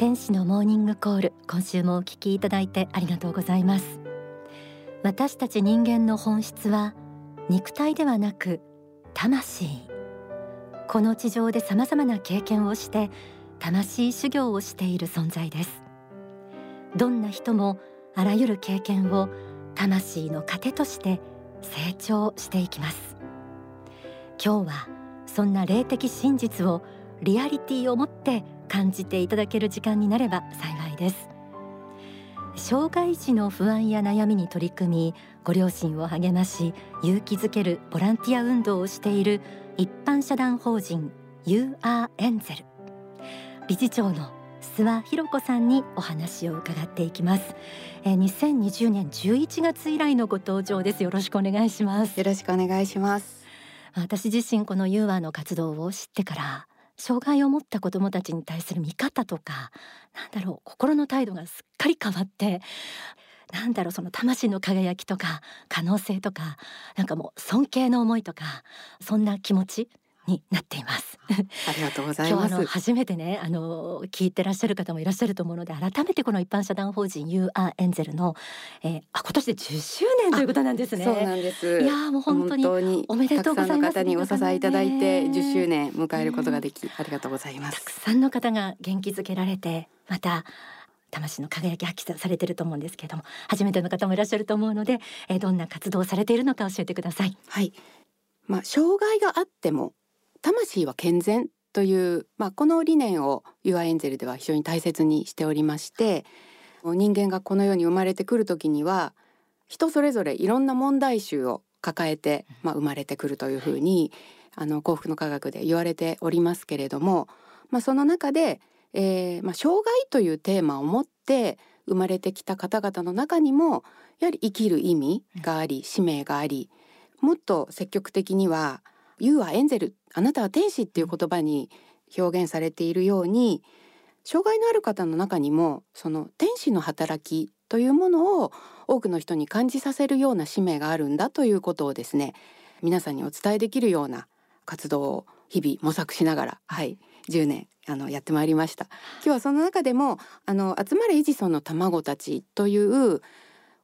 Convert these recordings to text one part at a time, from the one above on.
天使のモーニングコール今週もお聞きいただいてありがとうございます。私たち人間の本質は肉体ではなく魂。この地上で様々な経験をして魂修行をしている存在です。どんな人もあらゆる経験を魂の糧として成長していきます。今日はそんな霊的真実をリアリティを持って感じていただける時間になれば幸いです。障害児の不安や悩みに取り組みご両親を励まし勇気づけるボランティア運動をしている一般社団法人 You are Angel 理事長の諏訪博子さんにお話を伺っていきます。え2020年11月以来のご登場です。よろしくお願いします。よろしくお願いします。私自身この are の活動を知ってから障害を持った子どもたちに対する見方とかなんだろう心の態度がすっかり変わってなんだろうその魂の輝きとか可能性とかなんかもう尊敬の思いとかそんな気持ちになっています。ありがとうございます。今日初めてねあの聞いてらっしゃる方もいらっしゃると思うので改めてこの一般社団法人 You Are Angel の、えー、あ今年で10周年ということなんですね。そうなんです。いやもう本当におめでとうございます。方にお支えいただいて10周年迎えることができ、ありがとうございます。たくさんの方が元気づけられてまた魂の輝き発揮されていると思うんですけれども初めての方もいらっしゃると思うので、えー、どんな活動をされているのか教えてください。はいまあ、障害があっても魂は健全という、まあ、この理念を u アエンゼルでは非常に大切にしておりまして人間がこの世に生まれてくる時には人それぞれいろんな問題集を抱えて、まあ、生まれてくるというふうにあの幸福の科学で言われておりますけれども、まあ、その中で、えーまあ、障害というテーマを持って生まれてきた方々の中にもやはり生きる意味があり使命がありもっと積極的には「You はエンゼルあなたは天使っていう言葉に表現されているように障害のある方の中にもその天使の働きというものを多くの人に感じさせるような使命があるんだということをですね皆さんにお伝えできるような活動を日々模索しながらはい10年あのやってまいりました。今日はその中でもあの集まれエジソンの卵たちという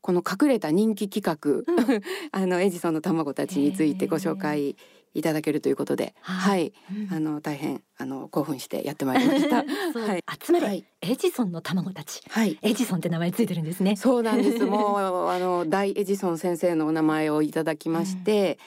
この隠れた人気企画、うん、あのエジソンの卵たちについてご紹介いただけるということで、はい、うん、あの大変あの興奮してやってまいりました。はい、集まれ、はい、エジソンの卵たち、はい、エジソンって名前ついてるんですね。そうなんです。もうあの大エジソン先生のお名前をいただきまして。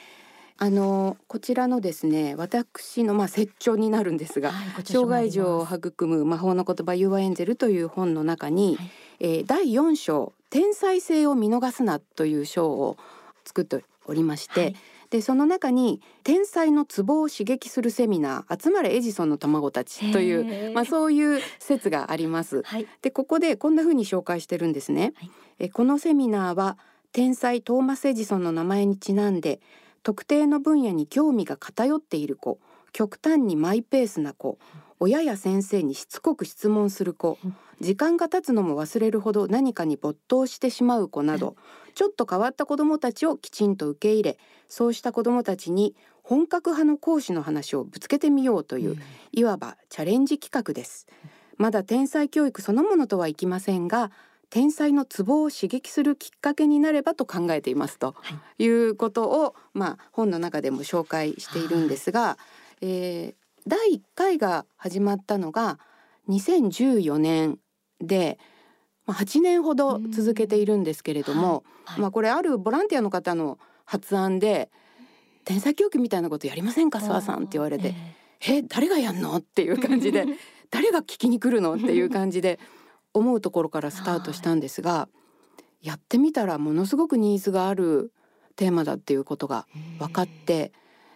うん、あのこちらのですね私のまあ説長になるんですが、はい、障害児を育む魔法の言葉ユーアエンゼルという本の中に、はい、えー、第4章天才性を見逃すなという章を作っておりまして、はい、でその中に天才のツボを刺激するセミナー集まれエジソンの卵たちというまあそういう説があります。はい、でここでこんな風に紹介してるんですね。はい、えこのセミナーは天才トーマスエジソンの名前にちなんで特定の分野に興味が偏っている子極端にマイペースな子親や先生にしつこく質問する子時間が経つのも忘れるほど何かに没頭してしまう子などちょっと変わった子どもたちをきちんと受け入れそうした子どもたちに本格派の講師の話をぶつけてみようという、いわばチャレンジ企画です。まだ天才教育そのものとはいきませんが天才のツボを刺激するきっかけになればと考えていますとい。うことを、まあ、本の中でも紹介しているんですが、えー、第1回が始まったのが2014年で、まあ、8年ほど続けているんですけれども、はい。はい、まあ、これあるボランティアの方の発案で「天才教育みたいなことやりませんか諏訪さん」って言われて「えー、誰がやんの?」っていう感じで 「誰が聞きに来るの?」っていう感じで思うところからスタートしたんですがやってみたらものすごくニーズがあるテーマだっていうことが分かって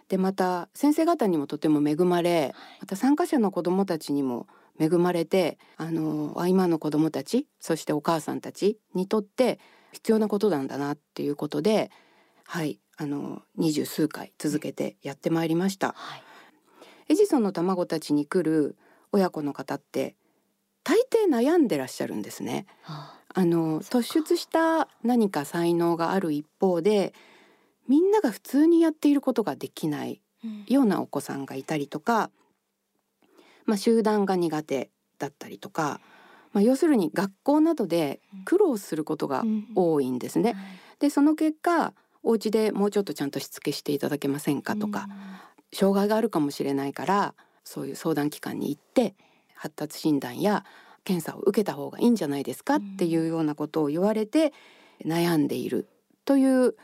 でまた先生方にもとても恵まれまた参加者の子どもたちにも恵まれてあの今の子どもたちそしてお母さんたちにとって必要なことなんだなっていうことではいあの二十数回続けてやってまいりました。はい、エジソンの卵たちに来る親子の方って大抵悩んでらっしゃるんですね。はあ、あの突出した何か才能がある一方でみんなが普通にやっていることができないようなお子さんがいたりとか、まあ、集団が苦手だったりとかまあ、要するに学校などで苦労することが多いんですね。でその結果お家でもうちょっとちゃんとしつけしていただけませんかとか、障害があるかもしれないからそういう相談機関に行って発達診断や検査を受けた方がいいんじゃないですかっていうようなことを言われて悩んでいるという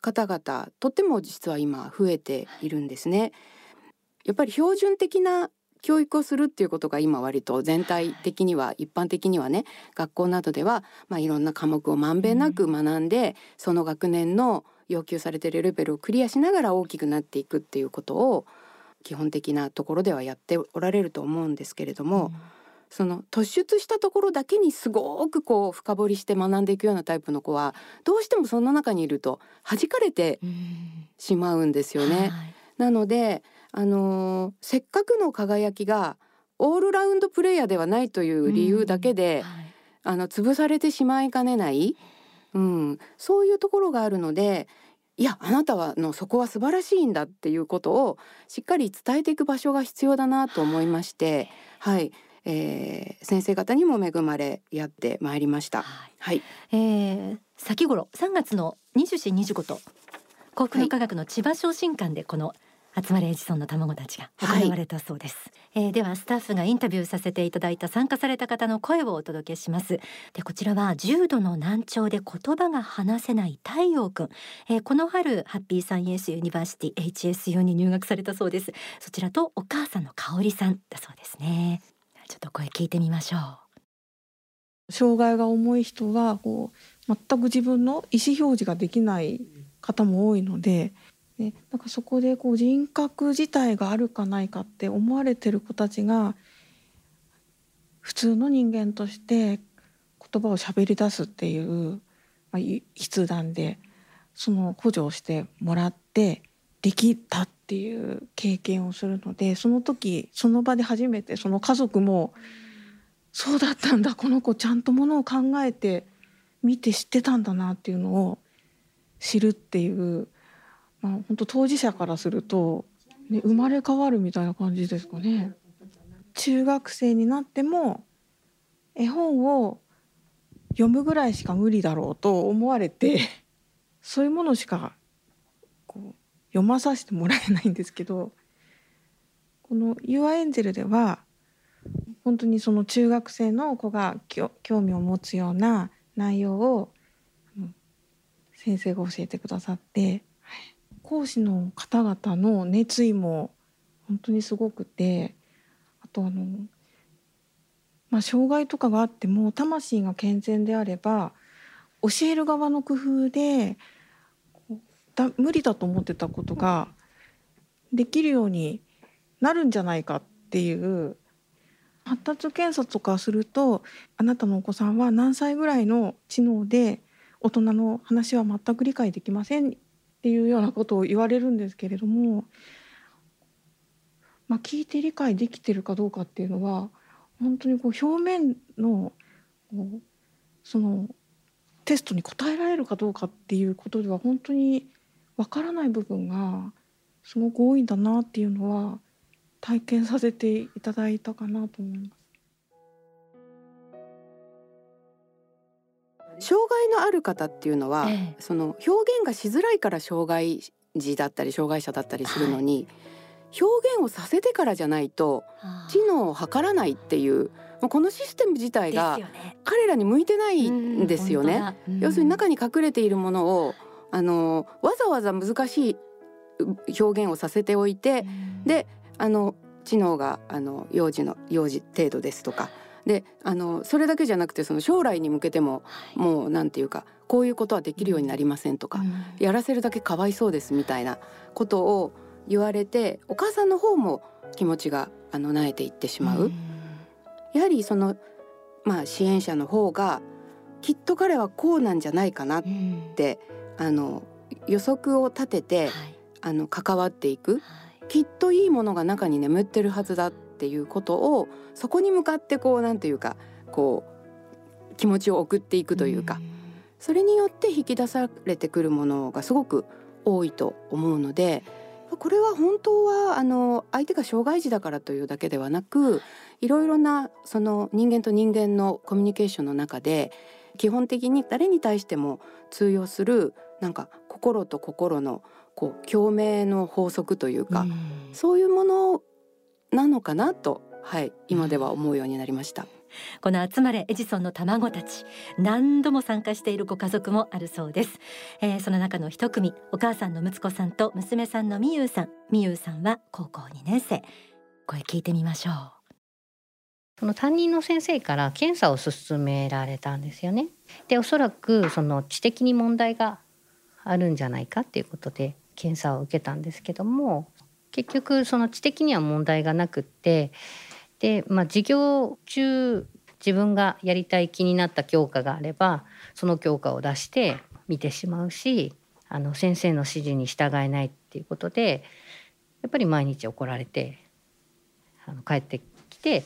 方々とっても実は今増えているんですね。やっぱり標準的な教育をするっていうことが今割と全体的には一般的にはね学校などではまあいろんな科目をまんべんなく学んでその学年の要求されているレベルをクリアしながら大きくなっていくっていうことを基本的なところではやっておられると思うんですけれども、うん、その突出したところだけにすごくこう深掘りして学んでいくようなタイプの子はどうしてもその中にいると弾かれてしまうんですよね。なのであのー、せっかくの輝きがオールラウンドプレイヤーではないという理由だけで、うんはい、あの潰されてしまいかねない、うん、そういうところがあるのでいやあなたはのそこは素晴らしいんだっていうことをしっかり伝えていく場所が必要だなと思いまして、はい、えー、先生方にも恵まれやってまいりました。はい、はい、えー、先頃3月の24、25と幸福の科学の千葉昇進館でこの集まれエジソンの卵たちが行われたそうです、はい、えー、ではスタッフがインタビューさせていただいた参加された方の声をお届けします。でこちらは重度の難聴で言葉が話せない太陽くん、えー、この春ハッピーサイエンスユニバーシティ HSU に入学されたそうです。そちらとお母さんの香里さんだそうですね。ちょっと声聞いてみましょう。障害が重い人はこう全く自分の意思表示ができない方も多いのでね、なんかそこでこう人格自体があるかないかって思われてる子たちが普通の人間として言葉を喋り出すっていう、まあ、筆談でその補助をしてもらってできたっていう経験をするのでその時その場で初めてその家族も「そうだったんだこの子ちゃんとものを考えて見て知ってたんだな」っていうのを知るっていうまあ、本当当事者からすると、ね、生まれ変わるみたいな感じですかね。中学生になっても絵本を読むぐらいしか無理だろうと思われてそういうものしかこう読まさせてもらえないんですけどこの「ユアエンゼル」では本当にその中学生の子が興味を持つような内容を先生が教えてくださって講師の方々の熱意も本当にすごくてあとあの、まあ、障害とかがあっても魂が健全であれば教える側の工夫でだ無理だと思ってたことができるようになるんじゃないかっていう発達検査とかするとあなたのお子さんは何歳ぐらいの知能で大人の話は全く理解できませんっていうようなことを言われるんですけれども、まあ、聞いて理解できてるかどうかっていうのは本当にこう表面のそのテストに答えられるかどうかっていうことでは本当にわからない部分がすごく多いんだなっていうのは体験させていただいたかなと思います。障害のある方っていうのは、ええ、その表現がしづらいから障害児だったり障害者だったりするのに、はい、表現をさせてからじゃないと知能を測らないっていうこのシステム自体が彼らに向いてないんですよね。要するに中に隠れているものをあのわざわざ難しい表現をさせておいて、であの知能があの幼児の幼児程度ですとかであのそれだけじゃなくてその将来に向けても、もうなんていうかこういうことはできるようになりませんとか、やらせるだけかわいそうですみたいなことを言われてお母さんの方も気持ちがあの萎えていってしまう。やはりそのまあ支援者の方がきっと彼はこうなんじゃないかなって、あの予測を立てて、あの関わっていく、きっといいものが中に眠ってるはずだっていうことをそこに向かってこうなんていうかこう気持ちを送っていくというか、それによって引き出されてくるものがすごく多いと思うのでこれは本当はあの相手が障害児だからというだけではなくいろいろなその人間と人間のコミュニケーションの中で基本的に誰に対しても通用するなんか心と心のこう共鳴の法則というか、うそういうものなのかなと、はい、今では思うようになりました。この集まれエジソンの卵たち何度も参加しているご家族もあるそうです、えー、その中の一組お母さんの睦子さんと娘さんのみゆうさん。みゆうさんは高校2年生。声聞いてみましょう。その担任の先生から検査を勧められたんですよね。でおそらくその知的に問題があるんじゃないかっていうことで検査を受けたんですけども結局その知的には問題がなくってで、まあ、授業中自分がやりたい気になった教科があればその教科を出して見てしまうしあの先生の指示に従えないっていうことでやっぱり毎日怒られてあの帰ってきて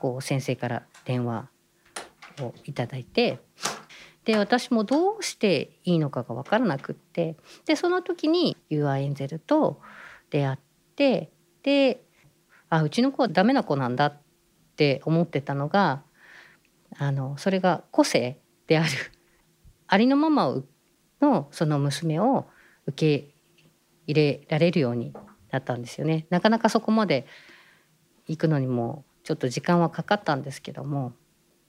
こう先生から電話をいただいてで私もどうしていいのかが分からなくってでその時にユアエンゼルと出会ってであうちの子はダメな子なんだって思ってたのがあのそれが個性である ありのままのその娘を受け入れられるようになったんですよね。なかなかそこまで行くのにもちょっと時間はかかったんですけども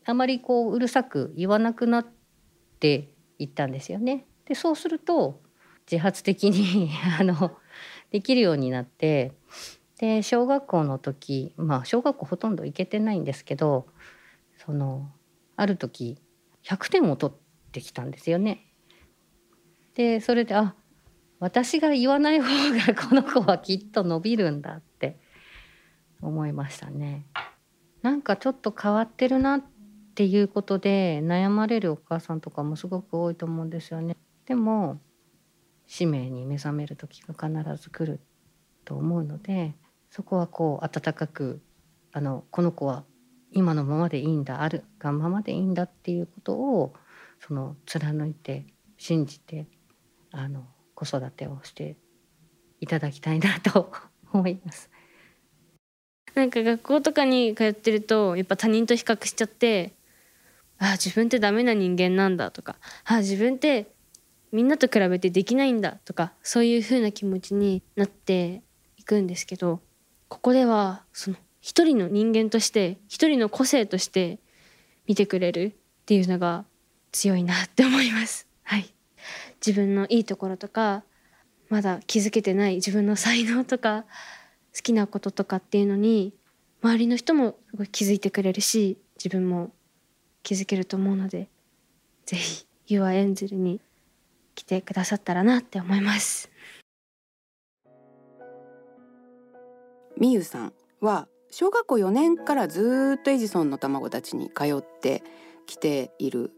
あまりこううるさく言わなくなっていったんですよね。でそうすると自発的に あのできるようになってで小学校の時まあ小学校ほとんど行けてないんですけどそのある時100点を取ってきたんですよね。でそれであ私が言わない方が この子はきっと伸びるんだって思いましたね。なんかちょっと変わってるなっていうことで悩まれるお母さんとかもすごく多いと思うんですよね。でも使命に目覚める時が必ず来ると思うのでそこはこう温かくあのこの子は今のままでいいんだあるがままでいいんだっていうことをその貫いて信じてあの子育てをしていただきたいなと思います。なんか学校とかに通ってるとやっぱ他人と比較しちゃってああ自分ってダメな人間なんだとかああ自分ってみんなと比べてできないんだとかそういう風な気持ちになっていくんですけどここではその一人の人間として一人の個性として見てくれるっていうのが強いなって思います。はい、自分のいいところとかまだ気づけてない自分の才能とか好きなこととかっていうのに周りの人もすごい気づいてくれるし自分も気づけると思うのでぜひ You are Angel に来てくださったらなって思います。みゆさんは小学校4年からずっとエジソンの卵たちに通ってきている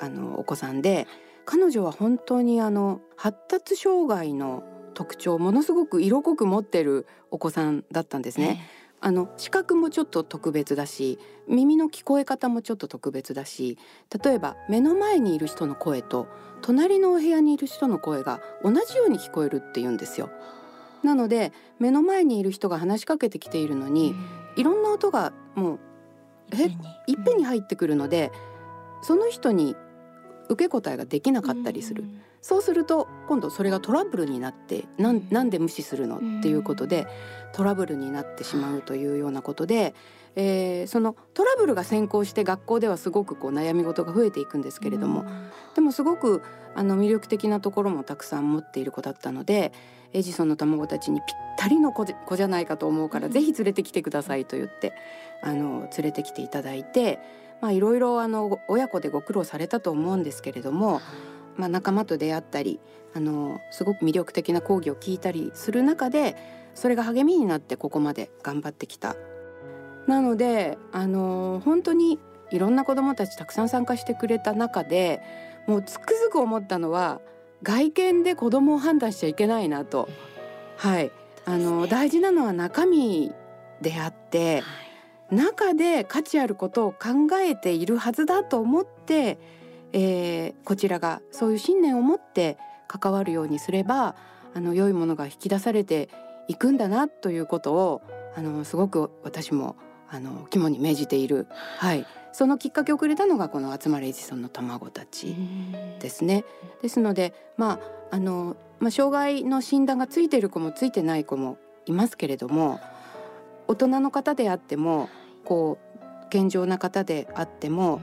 あのお子さんで彼女は本当にあの発達障害の特徴をものすごく色濃く持ってるお子さんだったんですね。あの視覚もちょっと特別だし耳の聞こえ方もちょっと特別だし例えば目の前にいる人の声と隣のお部屋にいる人の声が同じように聞こえるって言うんですよ。なので目の前にいる人が話しかけてきているのに、いろんな音がもういっぺんに入ってくるので、その人に受け答えができなかったりする、そうすると今度それがトラブルになってなんなんで無視するのっていうことでトラブルになってしまうというようなことで、えー、そのトラブルが先行して学校ではすごくこう悩み事が増えていくんですけれども、でもすごくあの魅力的なところもたくさん持っている子だったのでエジソンの卵たちにぴったりの子子じゃないかと思うから、ぜひ連れてきてくださいと言ってあの連れてきていただいて、まあ、いろいろあの親子でご苦労されたと思うんですけれども、まあ、仲間と出会ったりあのすごく魅力的な講義を聞いたりする中でそれが励みになってここまで頑張ってきた。なのであの本当にいろんな子どもたちたくさん参加してくれた中でもうつくづく思ったのは外見で子供を判断しちゃいけないなと。はい、あの、大事なのは中身であって、はい、中で価値あることを考えているはずだと思って、えー、こちらがそういう信念を持って関わるようにすればあの良いものが引き出されていくんだなということをあのすごく私もあの肝に銘じている、はい、そのきっかけをくれたのがこの「集まれエジソンの卵たち」ですね。ですので、まああのまあ、障害の診断がついている子もついてない子もいますけれども大人の方であってもこう健常な方であっても。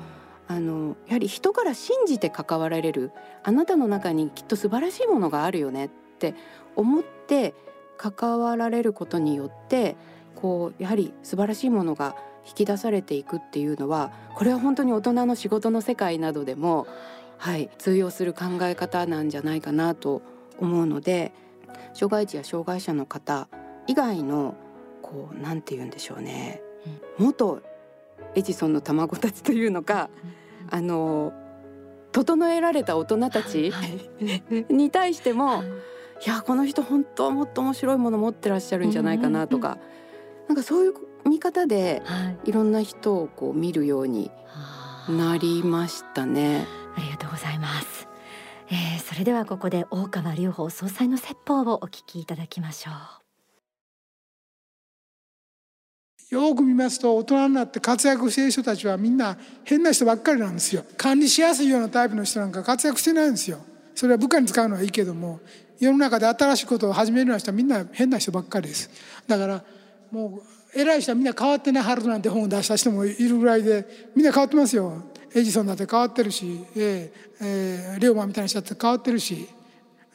あのやはり人から信じて関わられるあなたの中にきっと素晴らしいものがあるよねって思って関わられることによってこうやはり素晴らしいものが引き出されていくっていうのはこれは本当に大人の仕事の世界などでも、はい、通用する考え方なんじゃないかなと思うので障害児や障害者の方以外のこうなんて言うんでしょうね、元エジソンの卵たちというのか、うん、あの整えられた大人たちに対しても、いやこの人本当もっと面白いもの持ってらっしゃるんじゃないかなとか、なんかそういう見方でい。ろんな人をこう見るようになりましたね。ありがとうございます。えー、それではここで大川隆法総裁の説法をお聞きいただきましょう。よく見ますと大人になって活躍している人たちはみんな変な人ばっかりなんですよ。管理しやすいようなタイプの人なんか活躍してないんですよ。それは部下に使うのはいいけども世の中で新しいことを始めるような人はみんな変な人ばっかりです。だからもう偉い人はみんな変わってねハルトなんて本を出した人もいるぐらいでみんな変わってますよ。エジソンだって変わってるし、えーえー、レオマンみたいな人だって変わってるし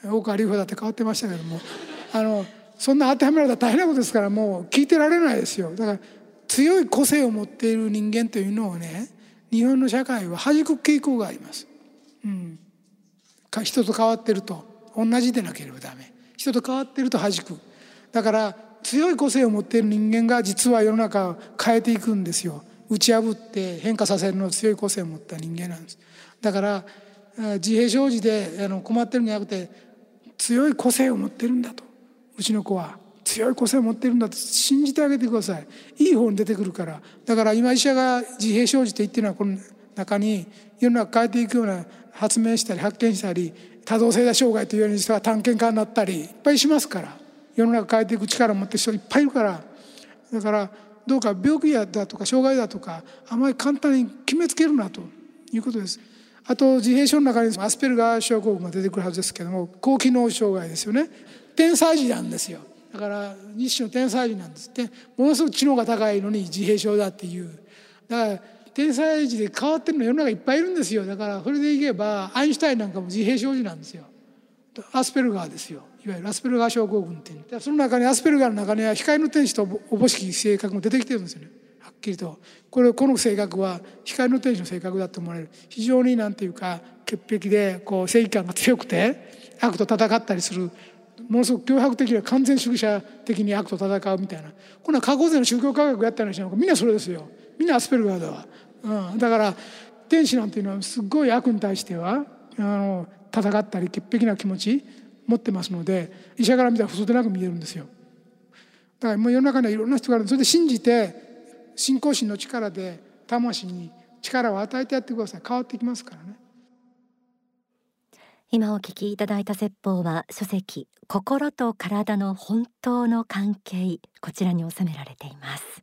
大川隆法だって変わってましたけども。あのそんな当てはめられたら大変なことですからもう聞いてられないですよ。だから強い個性を持っている人間というのをね日本の社会は弾く傾向があります。うん、か人と変わってると同じでなければダメ。人と変わってると弾く。だから強い個性を持っている人間が実は世の中を変えていくんですよ。打ち破って変化させるの強い個性を持った人間なんです。だから自閉症児であの困ってるんじゃなくて強い個性を持ってるんだと。うちの子は強い個性を持ってるんだと信じてあげてください。いい方に出てくるから。だから今医者が自閉症児って言ってるのはこの中に世の中変えていくような発明したり発見したり多動性だ障害というように人が探検家になったりいっぱいしますから。世の中変えていく力を持ってる人いっぱいいるからだからどうか病気だとか障害だとかあまり簡単に決めつけるなということです。あと自閉症の中にアスペルガー症候群が出てくるはずですけども高機能障害ですよね。天才児なんですよ。だから一種の天才児なんですって。ものすごく知能が高いのに自閉症だっていう。だから天才児で変わってるの世の中いっぱいいるんですよ。だからそれでいけばアインシュタインなんかも自閉症児なんですよ。アスペルガーですよ。いわゆるアスペルガー症候群っていう。その中にアスペルガーの中には光の天使とおぼしき性格も出てきてるんですよね。はっきりと。これこの性格は光の天使の性格だと思われる。非常になんていうか潔癖でこう正義感が強くて悪と戦ったりするものすごく脅迫的な完全主義者的に悪と戦うみたいな。こんな過去勢の宗教科学やったりしたのかみんなそれですよ。みんなアスペルガーだわ、うん、だから天使なんていうのはすごい悪に対してはあの戦ったり潔癖な気持ち持ってますので医者から見たら不でなく見えるんですよ。だからもう世の中にはいろんな人があるそれで信じて信仰心の力で魂に力を与えてやってください。変わってきますからね。今お聞きいただいた説法は書籍心と体の本当の関係こちらに収められています。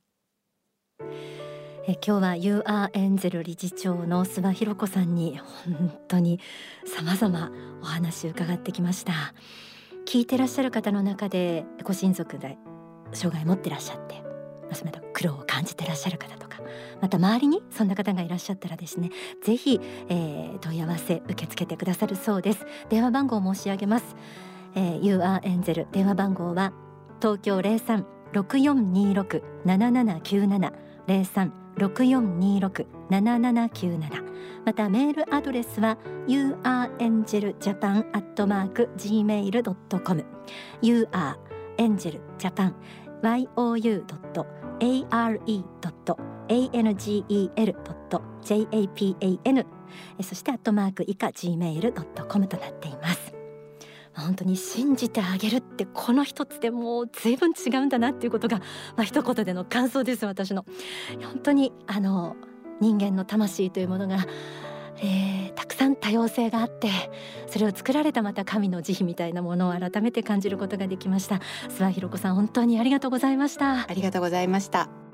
え今日は You are Angel 理事長の諏訪博子さんに本当に様々お話を伺ってきました。聞いてらっしゃる方の中でご親族で障害持ってらっしゃってその苦労を感じてらっしゃる方とかまた周りにそんな方がいらっしゃったらですねぜひ、えー、問い合わせ受け付けてくださるそうです。電話番号を申し上げます、えー、You are Angel 電話番号は東京03-6426-7797 03 6426-7797またメールアドレスは yourangeljapan.gmail.com yourangeljapan are.angel.japan そしてアットマーク以下 gmail.com となっています。本当に信じてあげるってこの一つでもう随分違うんだなっていうことが、まあ、一言での感想です私の。本当にあの人間の魂というものがえー、たくさん多様性があってそれを作られたまた神の慈悲みたいなものを改めて感じることができました。諏訪ひ子さん本当にありがとうございました。ありがとうございました。